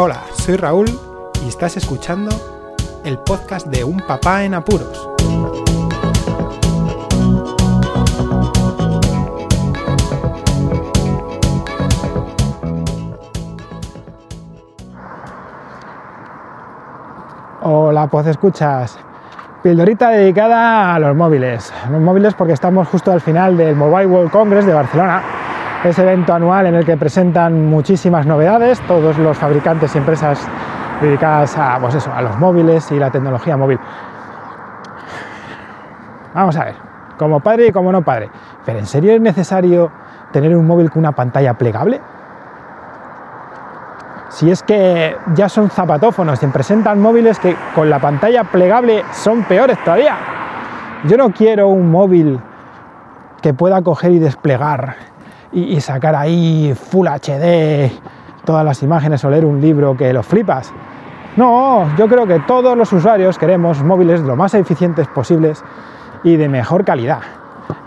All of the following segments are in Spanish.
Hola, soy Raúl y estás escuchando el podcast de Un Papá en Apuros. Hola, pues escuchas. Pildorita dedicada a los móviles. Los móviles porque estamos justo al final del Mobile World Congress de Barcelona, ese evento anual en el que presentan muchísimas novedades, todos los fabricantes y empresas dedicadas a, pues eso, a los móviles y la tecnología móvil. Vamos a ver, como padre y como no padre, ¿pero en serio es necesario tener un móvil con una pantalla plegable? Si es que ya son zapatófonos y presentan móviles que con la pantalla plegable son peores todavía. Yo no quiero un móvil que pueda coger y desplegar y, sacar ahí Full HD todas las imágenes o leer un libro que lo flipas. No, yo creo que todos los usuarios queremos móviles lo más eficientes posibles y de mejor calidad,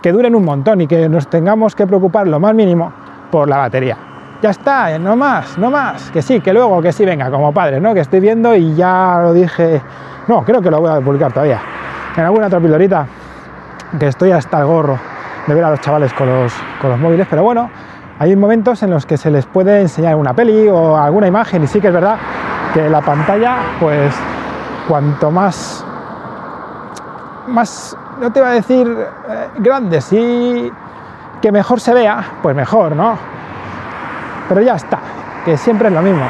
que duren un montón y que nos tengamos que preocupar lo más mínimo por la batería. Ya está, no más, no más, que sí, que luego, que sí, venga, como padre, ¿no? Que estoy viendo y ya lo dije, no, creo que lo voy a publicar todavía. En alguna otra pildorita, que estoy hasta el gorro de ver a los chavales con los, con los móviles, pero bueno, hay momentos en los que se les puede enseñar una peli o alguna imagen y sí que es verdad que la pantalla, pues cuanto más, más, no te va a decir eh, grande, sí que mejor se vea, pues mejor, ¿no? Pero ya está, que siempre es lo mismo.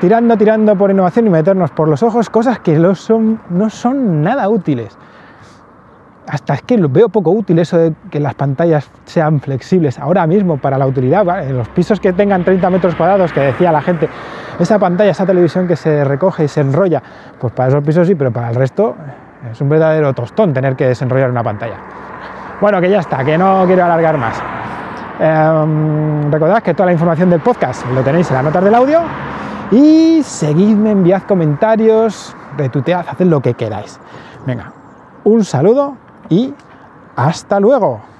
Tirando, tirando por innovación y meternos por los ojos cosas que son, no son nada útiles. Hasta es que veo poco útil eso de que las pantallas sean flexibles ahora mismo para la utilidad. En los pisos que tengan 30 metros cuadrados, que decía la gente, esa pantalla, esa televisión que se recoge y se enrolla, pues para esos pisos sí, pero para el resto es un verdadero tostón tener que desenrollar una pantalla. Bueno, que ya está, que no quiero alargar más. Eh, recordad que toda la información del podcast lo tenéis en las notas del audio y seguidme, enviad comentarios, retuitead, haced lo que queráis. Venga, un saludo y hasta luego.